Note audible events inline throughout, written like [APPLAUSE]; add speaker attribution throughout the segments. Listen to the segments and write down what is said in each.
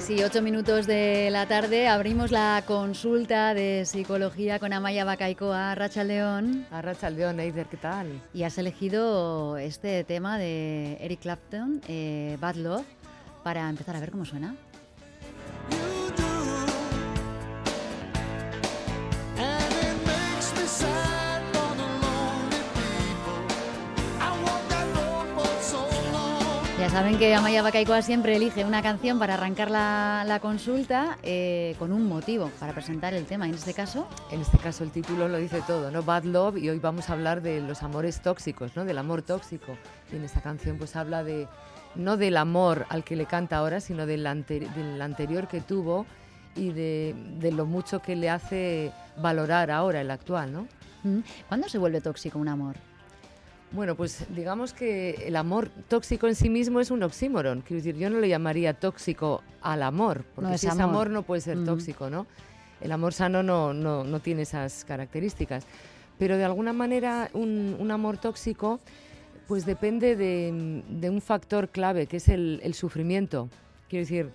Speaker 1: 6 y 8 minutos de la tarde abrimos la consulta de psicología con Amaya Bacaicoa, Racha León.
Speaker 2: A Racha León, Eider, ¿qué tal?
Speaker 1: Y has elegido este tema de Eric Clapton, eh, Bad Love, para empezar a ver cómo suena. Ya saben que Amaya Bacaicoa siempre elige una canción para arrancar la, consulta eh, con un motivo para presentar el tema. En este caso.
Speaker 2: En este caso el título lo dice todo, ¿no? Bad Love y hoy vamos a hablar de los amores tóxicos, ¿no? Del amor tóxico. Y en esta canción pues habla de no del amor al que le canta ahora, sino del, del anterior que tuvo y de, de, lo mucho que le hace valorar ahora el actual, ¿no?
Speaker 1: Mm. ¿Cuándo se vuelve tóxico un amor?
Speaker 2: Bueno, pues digamos que el amor tóxico en sí mismo es un oxímoron. Quiero decir, yo no le llamaría tóxico al amor, porque si es amor no puede ser tóxico, ¿no? El amor sano no, no, no, tiene esas características. Pero de alguna manera un, un amor tóxico pues depende de, de, un factor clave, que es el, el, sufrimiento. Quiero decir,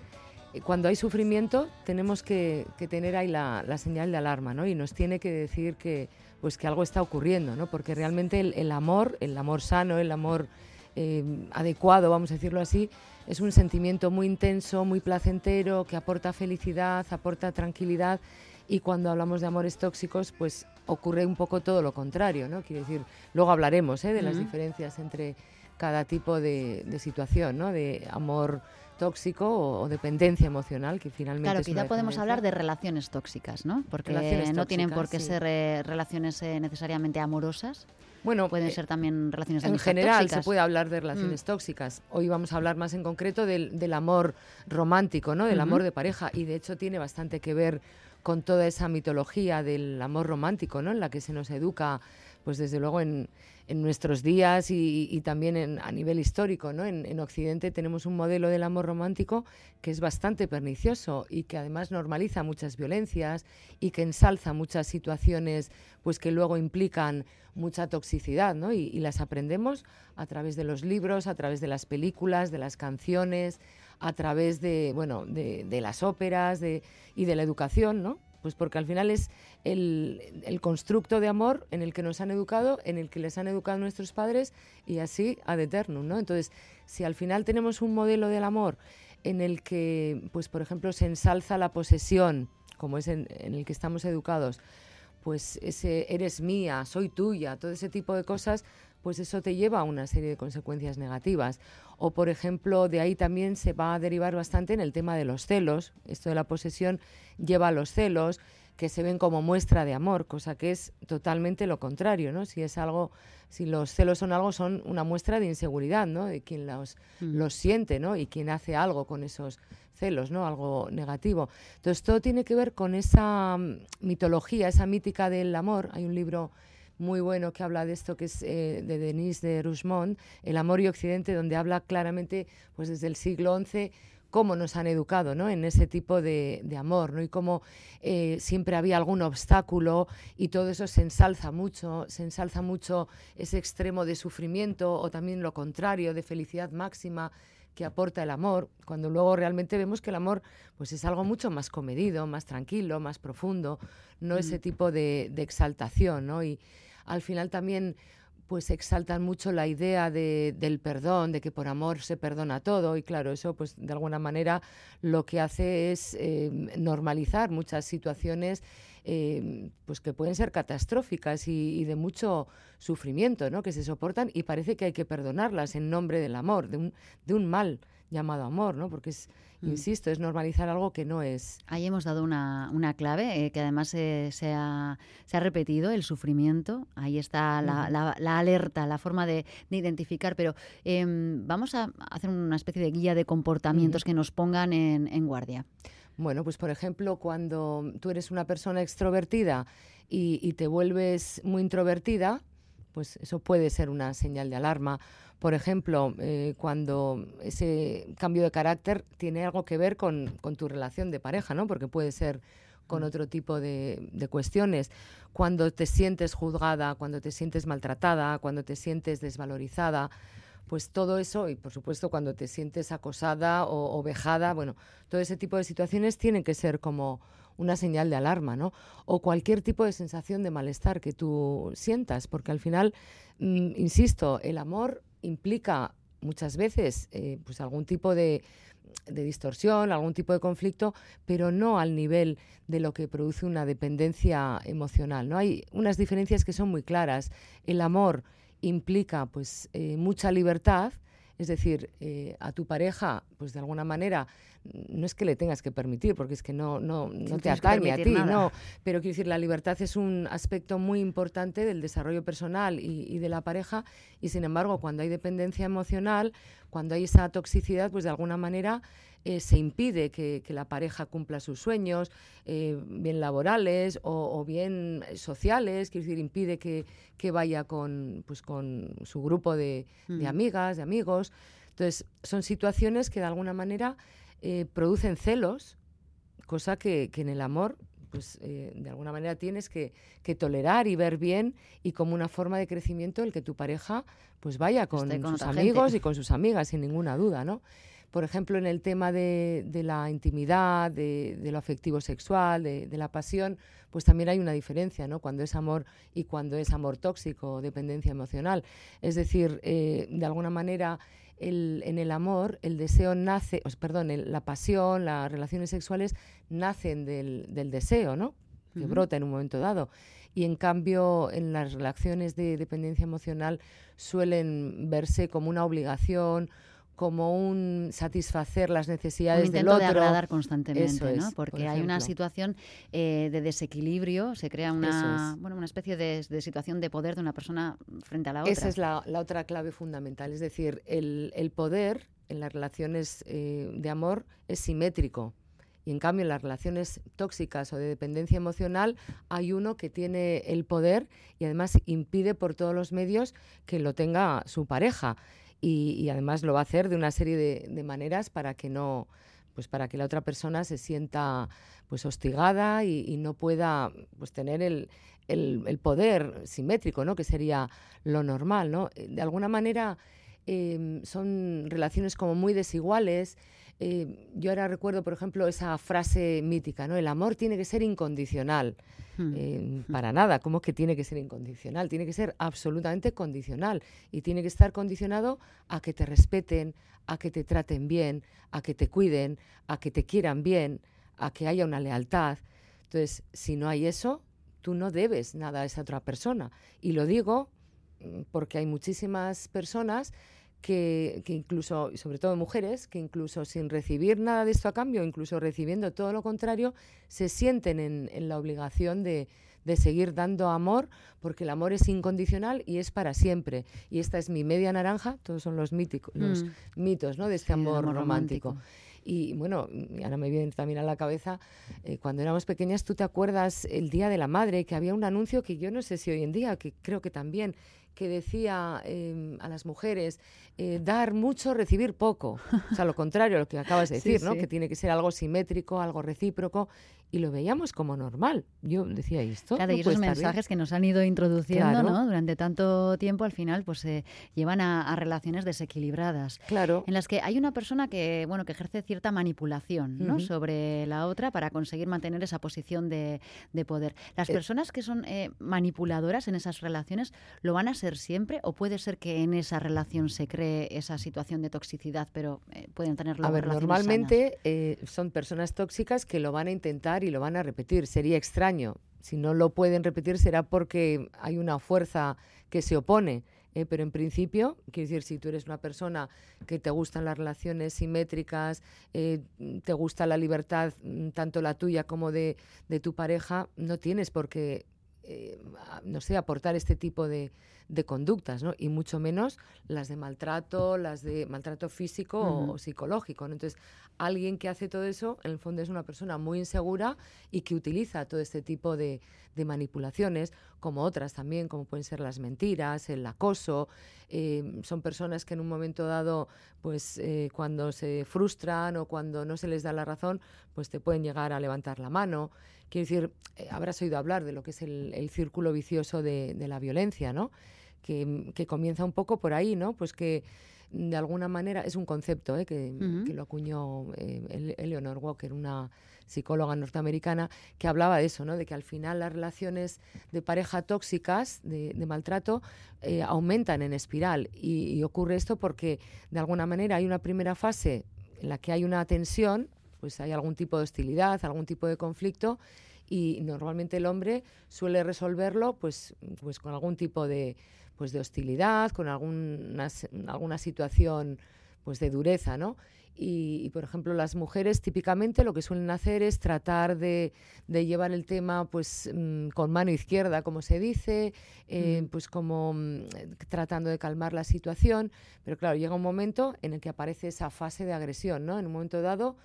Speaker 2: cuando hay sufrimiento tenemos que, que tener ahí la, la, señal de alarma, ¿no? Y nos tiene que decir que pues que algo está ocurriendo, ¿no? Porque realmente el, amor, el amor sano, el amor eh, adecuado, vamos a decirlo así, es un sentimiento muy intenso, muy placentero, que aporta felicidad, aporta tranquilidad y cuando hablamos de amores tóxicos, pues ocurre un poco todo lo contrario, ¿no? Quiero decir, luego hablaremos ¿eh? de las diferencias entre cada tipo de, de situación, ¿no? De amor tóxico o, dependencia emocional, que finalmente
Speaker 1: Claro, quizá podemos hablar de relaciones tóxicas, ¿no? Porque no tienen por qué ser eh, relaciones eh, necesariamente amorosas. Bueno, pueden eh, ser también relaciones
Speaker 2: En general se puede hablar de relaciones mm. tóxicas. Hoy vamos a hablar más en concreto del, del amor romántico, ¿no? Del amor de pareja y de hecho tiene bastante que ver con toda esa mitología del amor romántico, ¿no? En la que se nos educa, pues desde luego en, en nuestros días y, también a nivel histórico. ¿no? En, Occidente tenemos un modelo del amor romántico que es bastante pernicioso y que además normaliza muchas violencias y que ensalza muchas situaciones pues, que luego implican mucha toxicidad ¿no? y, las aprendemos a través de los libros, a través de las películas, de las canciones, a través de, bueno, de, de las óperas de, y de la educación, ¿no? Pues porque al final es el, constructo de amor en el que nos han educado, en el que les han educado nuestros padres y así ad eternum, ¿no? Entonces, si al final tenemos un modelo del amor en el que, pues por ejemplo, se ensalza la posesión, como es en, en el que estamos educados, pues ese eres mía, soy tuya, todo ese tipo de cosas, pues eso te lleva a una serie de consecuencias negativas. O, por ejemplo, de ahí también se va a derivar bastante en el tema de los celos. Esto de la posesión lleva a los celos que se ven como muestra de amor, cosa que es totalmente lo contrario, ¿no? Si es algo, si los celos son algo, son una muestra de inseguridad, ¿no? De quien los, mm. los siente, ¿no? Y quien hace algo con esos celos, ¿no? Algo negativo. Entonces, todo tiene que ver con esa mm, mitología, esa mítica del amor. Hay un libro muy bueno que habla de esto, que es eh, de Denise de Rougemont, El amor y Occidente, donde habla claramente, pues desde el siglo XI, cómo nos han educado ¿no? en ese tipo de, amor ¿no? y cómo eh, siempre había algún obstáculo y todo eso se ensalza mucho, se ensalza mucho ese extremo de sufrimiento o también lo contrario, de felicidad máxima que aporta el amor, cuando luego realmente vemos que el amor pues es algo mucho más comedido, más tranquilo, más profundo, no mm. ese tipo de, de exaltación, ¿no? Y, al final también pues exaltan mucho la idea de, del perdón, de que por amor se perdona todo y claro, eso pues de alguna manera lo que hace es eh, normalizar muchas situaciones eh, pues que pueden ser catastróficas y, de mucho sufrimiento, ¿no? que se soportan y parece que hay que perdonarlas en nombre del amor, de un, de un mal llamado amor, ¿no? Porque es, mm. insisto, es normalizar algo que no es.
Speaker 1: Ahí hemos dado una, una clave eh, que además se, ha, se, ha, repetido, el sufrimiento. Ahí está la, la, alerta, la forma de, de identificar. Pero em, vamos a hacer una especie de guía de comportamientos que nos pongan en, en guardia.
Speaker 2: Bueno, pues por ejemplo, cuando tú eres una persona extrovertida y, y te vuelves muy introvertida, pues eso puede ser una señal de alarma por ejemplo, eh, cuando ese cambio de carácter tiene algo que ver con, tu relación de pareja, ¿no? Porque puede ser con mm. otro tipo de, cuestiones. Cuando te sientes juzgada, cuando te sientes maltratada, cuando te sientes desvalorizada, pues todo eso, y por supuesto cuando te sientes acosada o, vejada, bueno, todo ese tipo de situaciones tienen que ser como una señal de alarma, ¿no? O cualquier tipo de sensación de malestar que tú sientas, porque al final, mm, insisto, el amor implica muchas veces eh, pues algún tipo de, de distorsión, algún tipo de conflicto, pero no al nivel de lo que produce una dependencia emocional. ¿no? Hay unas diferencias que son muy claras. El amor implica pues eh, mucha libertad, es decir, eh, a tu pareja, pues de alguna manera, no es que le tengas que permitir, porque es que no, no, no te atañe a ti, no. Pero quiero decir, la libertad es un aspecto muy importante del desarrollo personal y, y, de la pareja, y sin embargo, cuando hay dependencia emocional, cuando hay esa toxicidad, pues de alguna manera eh, se impide que, la pareja cumpla sus sueños, eh, bien laborales o, bien sociales, quiero decir, impide que, vaya con, pues, con su grupo de, mm. amigas, de amigos. Entonces, son situaciones que de alguna manera eh, producen celos, cosa que, en el amor pues de alguna manera tienes que, tolerar y ver bien y como una forma de crecimiento el que tu pareja pues vaya con, sus amigos y con sus amigas sin ninguna duda, ¿no? Por ejemplo, en el tema de, la intimidad, de, lo afectivo sexual, de, la pasión, pues también hay una diferencia, ¿no? Cuando es amor y cuando es amor tóxico o dependencia emocional. Es decir, eh, de alguna manera, en el amor, el deseo nace, perdón, la pasión, las relaciones sexuales nacen del, deseo, ¿no? Que brota en un momento dado y en cambio en las relaciones de dependencia emocional suelen verse como una obligación, como un satisfacer las necesidades del otro.
Speaker 1: de agradar constantemente, ¿no? Porque hay una situación eh, de desequilibrio, se crea una, bueno, una especie de, situación de poder de una persona frente a la otra.
Speaker 2: Esa es la, otra clave fundamental, es decir, el, poder en las relaciones eh, de amor es simétrico. Y en cambio, en las relaciones tóxicas o de dependencia emocional, hay uno que tiene el poder y además impide por todos los medios que lo tenga su pareja y, además lo va a hacer de una serie de, maneras para que no pues para que la otra persona se sienta pues hostigada y, no pueda pues tener el, el, poder simétrico no que sería lo normal no de alguna manera em, son relaciones como muy desiguales eh, yo ahora recuerdo, por ejemplo, esa frase mítica, ¿no? El amor tiene que ser incondicional. Hmm. Eh, [LAUGHS] para nada, ¿cómo que tiene que ser incondicional? Tiene que ser absolutamente condicional y tiene que estar condicionado a que te respeten, a que te traten bien, a que te cuiden, a que te quieran bien, a que haya una lealtad. Entonces, si no hay eso, tú no debes nada a esa otra persona. Y lo digo mm, porque hay muchísimas personas que, incluso, y sobre todo mujeres, que incluso sin recibir nada de esto a cambio, incluso recibiendo todo lo contrario, se sienten en, la obligación de, seguir dando amor, porque el amor es incondicional y es para siempre. Y esta es mi media naranja, todos son los, míticos, los mm. mitos ¿no? de este amor, romántico. Y bueno, ahora me viene también a la cabeza, eh, cuando éramos pequeñas, tú te acuerdas el Día de la Madre, que había un anuncio que yo no sé si hoy en día, que creo que también, que decía em, a las mujeres eh, dar mucho, recibir poco. O sea, lo contrario a lo que acabas de [LAUGHS] decir, ¿no? Que tiene que ser algo simétrico, algo recíproco y lo veíamos como normal. Yo decía esto.
Speaker 1: Claro, y esos mensajes que nos han ido introduciendo ¿no? durante tanto tiempo, al final, pues se llevan a, relaciones desequilibradas.
Speaker 2: Claro.
Speaker 1: En las que hay una persona que, bueno, que ejerce cierta manipulación ¿no? sobre la otra para conseguir mantener esa posición de, poder. ¿Las eh, personas que son eh, manipuladoras en esas relaciones lo van a ser siempre o puede ser que en esa relación se cree esa situación de toxicidad, pero eh, pueden tenerlo
Speaker 2: A ver, normalmente son personas tóxicas que lo van a intentar y lo van a repetir. Sería extraño. Si no lo pueden repetir será porque hay una fuerza que se opone. Eh, pero en principio, quiero decir, si tú eres una persona que te gustan las relaciones simétricas, eh, te gusta la libertad, mm, tanto la tuya como de, de tu pareja, no tienes por qué eh, no sé, aportar este tipo de, conductas, ¿no? Y mucho menos las de maltrato, las de maltrato físico o, psicológico. Entonces, alguien que hace todo eso, en el fondo es una persona muy insegura y que utiliza todo este tipo de, manipulaciones, como otras también, como pueden ser las mentiras, el acoso. Eh, son personas que en un momento dado, pues eh, cuando se frustran o cuando no se les da la razón, pues te pueden llegar a levantar la mano. Quiero decir, eh, habrás oído hablar de lo que es el, círculo vicioso de, la violencia, ¿no? Que, comienza un poco por ahí, ¿no? Pues que de alguna manera, es un concepto ¿eh? que, lo acuñó eh, Eleanor Walker, una psicóloga norteamericana, que hablaba de eso, ¿no? de que al final las relaciones de pareja tóxicas, de, maltrato, eh, aumentan en espiral. Y, ocurre esto porque, de alguna manera, hay una primera fase en la que hay una tensión, pues hay algún tipo de hostilidad, algún tipo de conflicto, y normalmente el hombre suele resolverlo pues, pues con algún tipo de, pues de hostilidad, con alguna, alguna situación pues de dureza, ¿no? Y, por ejemplo, las mujeres típicamente lo que suelen hacer es tratar de, llevar el tema pues mm, con mano izquierda, como se dice, eh, pues como mm, tratando de calmar la situación. Pero claro, llega un momento en el que aparece esa fase de agresión, ¿no? En un momento dado,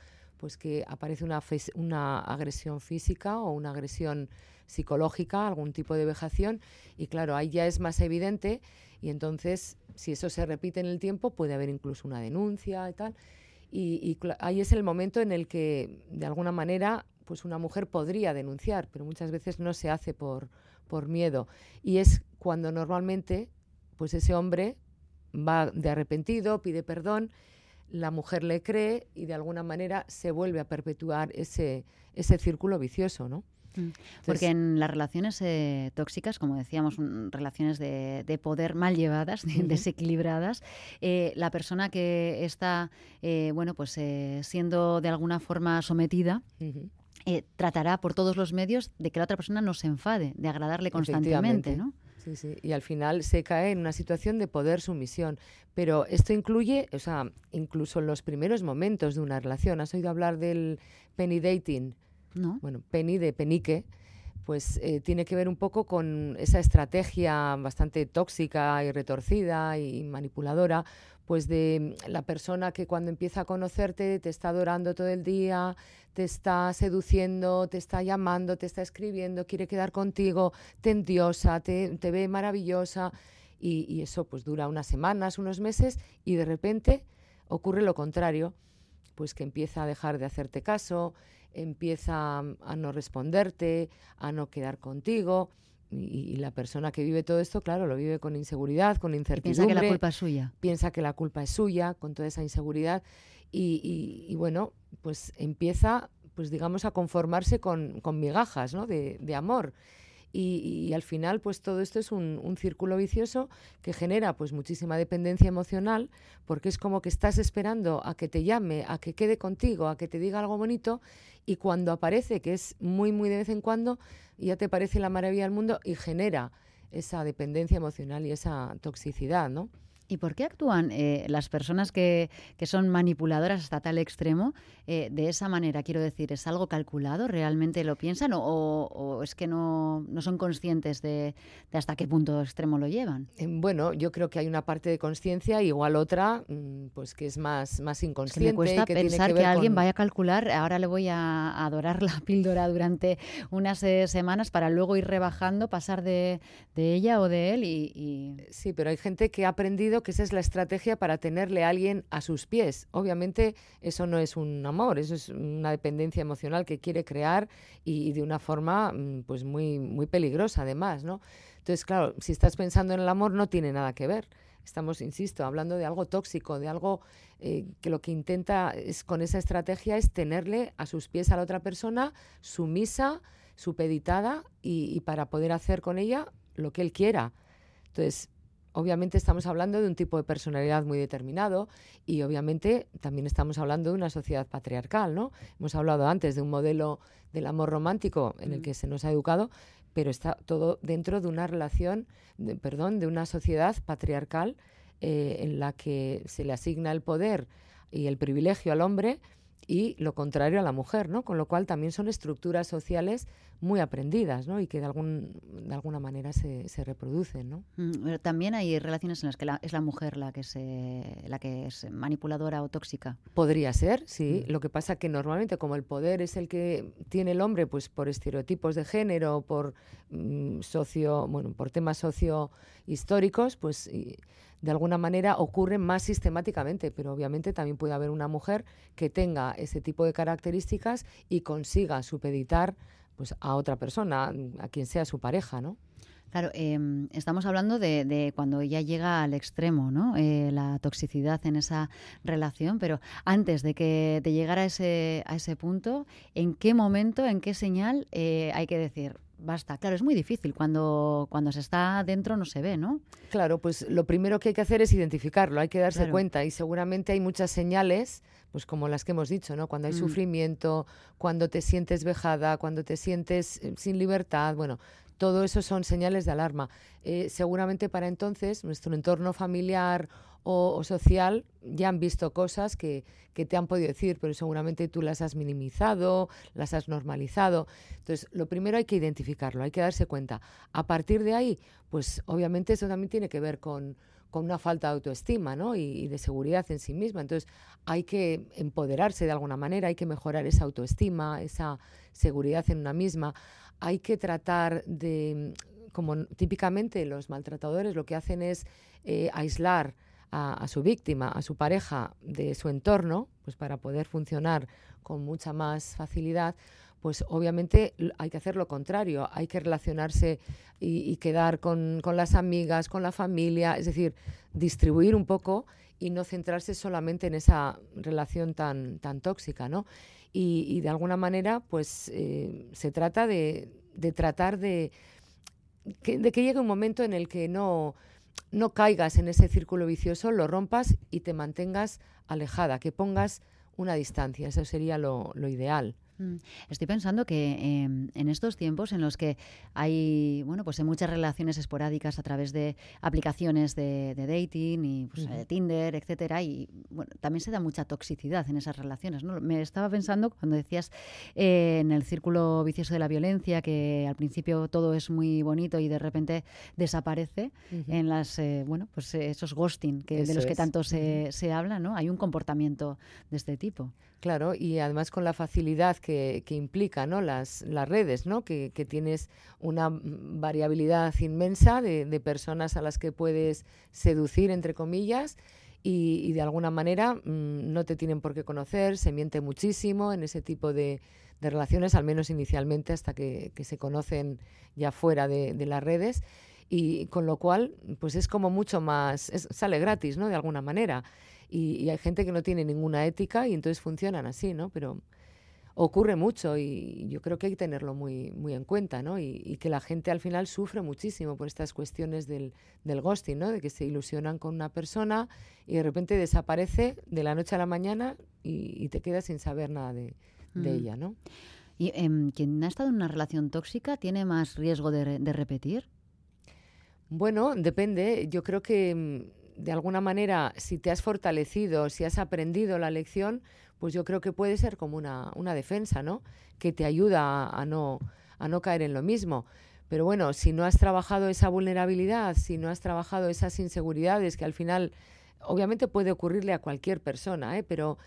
Speaker 2: pues que aparece una, una agresión física o una agresión psicológica, algún tipo de vejación, y claro, ahí ya es más evidente, y entonces, si eso se repite en el tiempo, puede haber incluso una denuncia y tal. Y, ahí es el momento en el que, de alguna manera, pues una mujer podría denunciar, pero muchas veces no se hace por, por miedo. Y es cuando normalmente, pues ese hombre va de arrepentido, pide perdón, la mujer le cree y de alguna manera se vuelve a perpetuar ese, ese círculo vicioso, ¿no?
Speaker 1: Mm. Porque en las relaciones eh, tóxicas, como decíamos, relaciones de, poder mal llevadas, desequilibradas, eh, la persona que está, eh, bueno, pues siendo de alguna forma sometida. tratará por todos los medios de que la otra persona no se enfade, de agradarle constantemente, ¿no?
Speaker 2: Sí, sí, y al final se cae en una situación de poder sumisión. Pero esto incluye, o sea, incluso en los primeros momentos de una relación. ¿Has oído hablar del penny dating? Bueno, Penny de Penique, pues eh, tiene que ver un poco con esa estrategia bastante tóxica y retorcida y manipuladora, pues de la persona que cuando empieza a conocerte te está adorando todo el día, te está seduciendo, te está llamando, te está escribiendo, quiere quedar contigo, te endiosa, te, te ve maravillosa y, y eso pues dura unas semanas, unos meses y de repente ocurre lo contrario, pues que empieza a dejar de hacerte caso, empieza a no responderte, a no quedar contigo. Y, la persona que vive todo esto, claro, lo vive con inseguridad, con incertidumbre.
Speaker 1: piensa que la culpa es suya.
Speaker 2: Piensa que la culpa es suya, con toda esa inseguridad. Y, bueno, pues empieza, pues digamos, a conformarse con, migajas ¿no? de, de amor. Y, al final pues todo esto es un, círculo vicioso que genera pues muchísima dependencia emocional porque es como que estás esperando a que te llame, a que quede contigo, a que te diga algo bonito y cuando aparece, que es muy muy de vez en cuando, ya te parece la maravilla del mundo y genera esa dependencia emocional y esa toxicidad, ¿no?
Speaker 1: ¿Y por qué actúan eh, las personas que, son manipuladoras hasta tal extremo eh, de esa manera? Quiero decir, ¿es algo calculado? ¿Realmente lo piensan? ¿O, es que no, son conscientes de, hasta qué punto extremo lo llevan?
Speaker 2: Eh, bueno, yo creo que hay una parte de conciencia, igual otra, mm, pues que es más, más inconsciente.
Speaker 1: me cuesta pensar que, alguien vaya a calcular, ahora le voy a adorar la [LAUGHS] píldora durante unas semanas para luego ir rebajando, pasar de, ella o de él. y...
Speaker 2: Sí, pero hay gente que ha aprendido que esa es la estrategia para tenerle a alguien a sus pies. Obviamente eso no es un amor, eso es una dependencia emocional que quiere crear y, de una forma mm, pues muy, muy peligrosa además, ¿no? Entonces, claro, si estás pensando en el amor no tiene nada que ver. Estamos, insisto, hablando de algo tóxico, de algo eh, que lo que intenta con esa estrategia es tenerle a sus pies a la otra persona sumisa, supeditada y, y para poder hacer con ella lo que él quiera. Entonces, obviamente estamos hablando de un tipo de personalidad muy determinado y obviamente también estamos hablando de una sociedad patriarcal, ¿no? Hemos hablado antes de un modelo del amor romántico en el mm. que se nos ha educado, pero está todo dentro de una relación, perdón, de una sociedad patriarcal eh, en la que se le asigna el poder y el privilegio al hombre y lo contrario a la mujer, ¿no? Con lo cual también son estructuras sociales muy aprendidas, ¿no? Y que de, algún, de alguna manera se, se reproducen, ¿no?
Speaker 1: Mm, pero también hay relaciones en las que es la mujer la que, se, la que es manipuladora o tóxica.
Speaker 2: Podría ser, sí. Mm. Lo que pasa que normalmente como el poder es el que tiene el hombre, pues por estereotipos de género, por mm, socio, bueno, por temas sociohistóricos, pues de alguna manera ocurre más sistemáticamente, pero obviamente también puede haber una mujer que tenga ese tipo de características y consiga supeditar pues, a otra persona, a quien sea su pareja, ¿no?
Speaker 1: Claro, em, estamos hablando de, cuando ya llega al extremo, ¿no? Eh, la toxicidad en esa relación, pero antes de que te llegara a ese, a ese punto, ¿en qué momento, en qué señal eh, hay que decir, basta. Claro, es muy difícil. Cuando, cuando se está dentro no se ve, ¿no?
Speaker 2: Claro, pues lo primero que hay que hacer es identificarlo, hay que darse cuenta y seguramente hay muchas señales, pues como las que hemos dicho, ¿no? Cuando hay mm. sufrimiento, cuando te sientes vejada, cuando te sientes eh, sin libertad, bueno, todo eso son señales de alarma. Eh, seguramente para entonces nuestro entorno familiar o, social ya han visto cosas que, que, te han podido decir, pero seguramente tú las has minimizado, las has normalizado. Entonces, lo primero hay que identificarlo, hay que darse cuenta. A partir de ahí, pues obviamente eso también tiene que ver con, con una falta de autoestima ¿no? y, de seguridad en sí misma. Entonces hay que empoderarse de alguna manera, hay que mejorar esa autoestima, esa seguridad en una misma. Hay que tratar de, como típicamente los maltratadores lo que hacen es eh, aislar a, su víctima, a su pareja de su entorno, pues para poder funcionar con mucha más facilidad, pues obviamente hay que hacer lo contrario, hay que relacionarse y, quedar con, las amigas, con la familia, es decir, distribuir un poco y no centrarse solamente en esa relación tan, tan tóxica, ¿no? Y, de alguna manera, pues eh, se trata de, tratar de de que llegue un momento en el que no, no caigas en ese círculo vicioso, lo rompas y te mantengas alejada, que pongas una distancia. Eso sería lo ideal.
Speaker 1: Mm. Estoy pensando que em, en estos tiempos en los que hay, bueno, pues hay muchas relaciones esporádicas a través de aplicaciones de, dating y pues, eh, Tinder, etcétera, y bueno, también se da mucha toxicidad en esas relaciones. ¿no? Me estaba pensando cuando decías eh, en el círculo vicioso de la violencia que al principio todo es muy bonito y de repente desaparece en las, eh, bueno, pues esos ghosting que, de los que tanto se, se habla, ¿no? Hay un comportamiento de este tipo.
Speaker 2: Claro, y además con la facilidad que, que implica ¿no? las, las redes, ¿no? Que, que, tienes una variabilidad inmensa de, personas a las que puedes seducir, entre comillas, y, de alguna manera mm, no te tienen por qué conocer, se miente muchísimo en ese tipo de, de relaciones, al menos inicialmente, hasta que, que se conocen ya fuera de, las redes. Y con lo cual, pues es como mucho más, sale gratis, ¿no? De alguna manera y, hay gente que no tiene ninguna ética y entonces funcionan así, ¿no? Pero ocurre mucho y yo creo que hay que tenerlo muy, muy en cuenta, ¿no? Y, que la gente al final sufre muchísimo por estas cuestiones del, del, ghosting, ¿no? De que se ilusionan con una persona y de repente desaparece de la noche a la mañana y, te quedas sin saber nada de, mm. ella, ¿no?
Speaker 1: ¿Y em, quien ha estado en una relación tóxica tiene más riesgo de, de repetir?
Speaker 2: Bueno, depende. Yo creo que em, de alguna manera, si te has fortalecido, si has aprendido la lección, pues yo creo que puede ser como una, una defensa, ¿no? Que te ayuda a, no, a no caer en lo mismo. Pero bueno, si no has trabajado esa vulnerabilidad, si no has trabajado esas inseguridades, que al final obviamente puede ocurrirle a cualquier persona, ¿eh? pero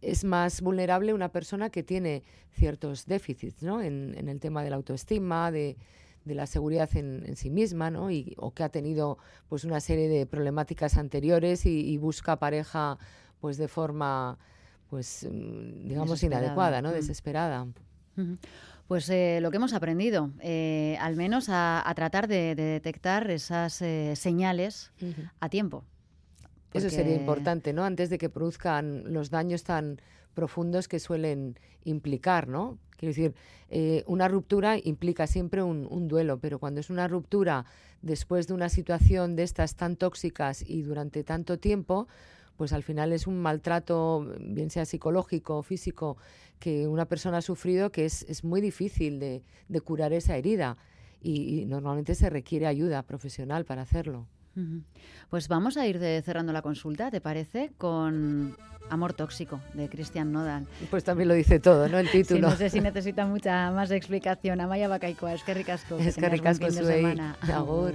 Speaker 2: es más vulnerable una persona que tiene ciertos déficits ¿no? en, en el tema de la autoestima, de, de la seguridad en, sí misma, ¿no? Y, o que ha tenido pues una serie de problemáticas anteriores y, busca pareja pues de forma pues mm, digamos inadecuada, ¿no? Mm. Desesperada.
Speaker 1: Pues eh, lo que hemos aprendido, eh, al menos a, tratar de, detectar esas eh, señales a tiempo.
Speaker 2: Eso sería importante, ¿no? Antes de que produzcan los daños tan profundos que suelen implicar, ¿no? Quiero decir, eh, una ruptura implica siempre un, duelo, pero cuando es una ruptura después de una situación de estas tan tóxicas y durante tanto tiempo, pues al final es un maltrato, bien sea psicológico o físico, que una persona ha sufrido que es, muy difícil de, curar esa herida y normalmente se requiere ayuda profesional para hacerlo.
Speaker 1: Pues vamos a ir cerrando la consulta, ¿te parece? Con Amor Tóxico, de Cristian Nodal.
Speaker 2: Pues también lo dice todo, ¿no? El [LAUGHS] título.
Speaker 1: no sé si necesita mucha más explicación. Amaya Bacaikoa, es que ricasco.
Speaker 2: Es que ricasco, su semana. Agur.